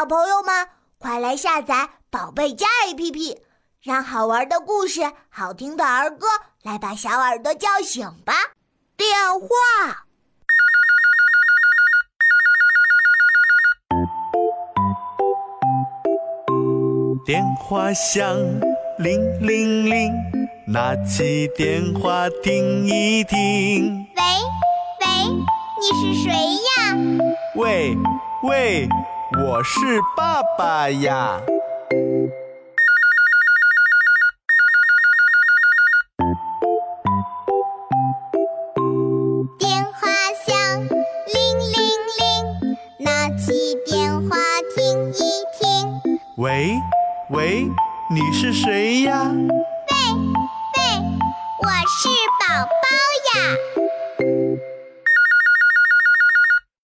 小朋友们，快来下载宝贝家 APP，让好玩的故事、好听的儿歌来把小耳朵叫醒吧。电话，电话响，铃铃铃，拿起电话听一听。喂喂，你是谁呀？喂喂，我是爸爸呀。电话响，铃铃铃，拿起电话听一听。喂喂，你是谁呀？喂喂，我是宝宝呀。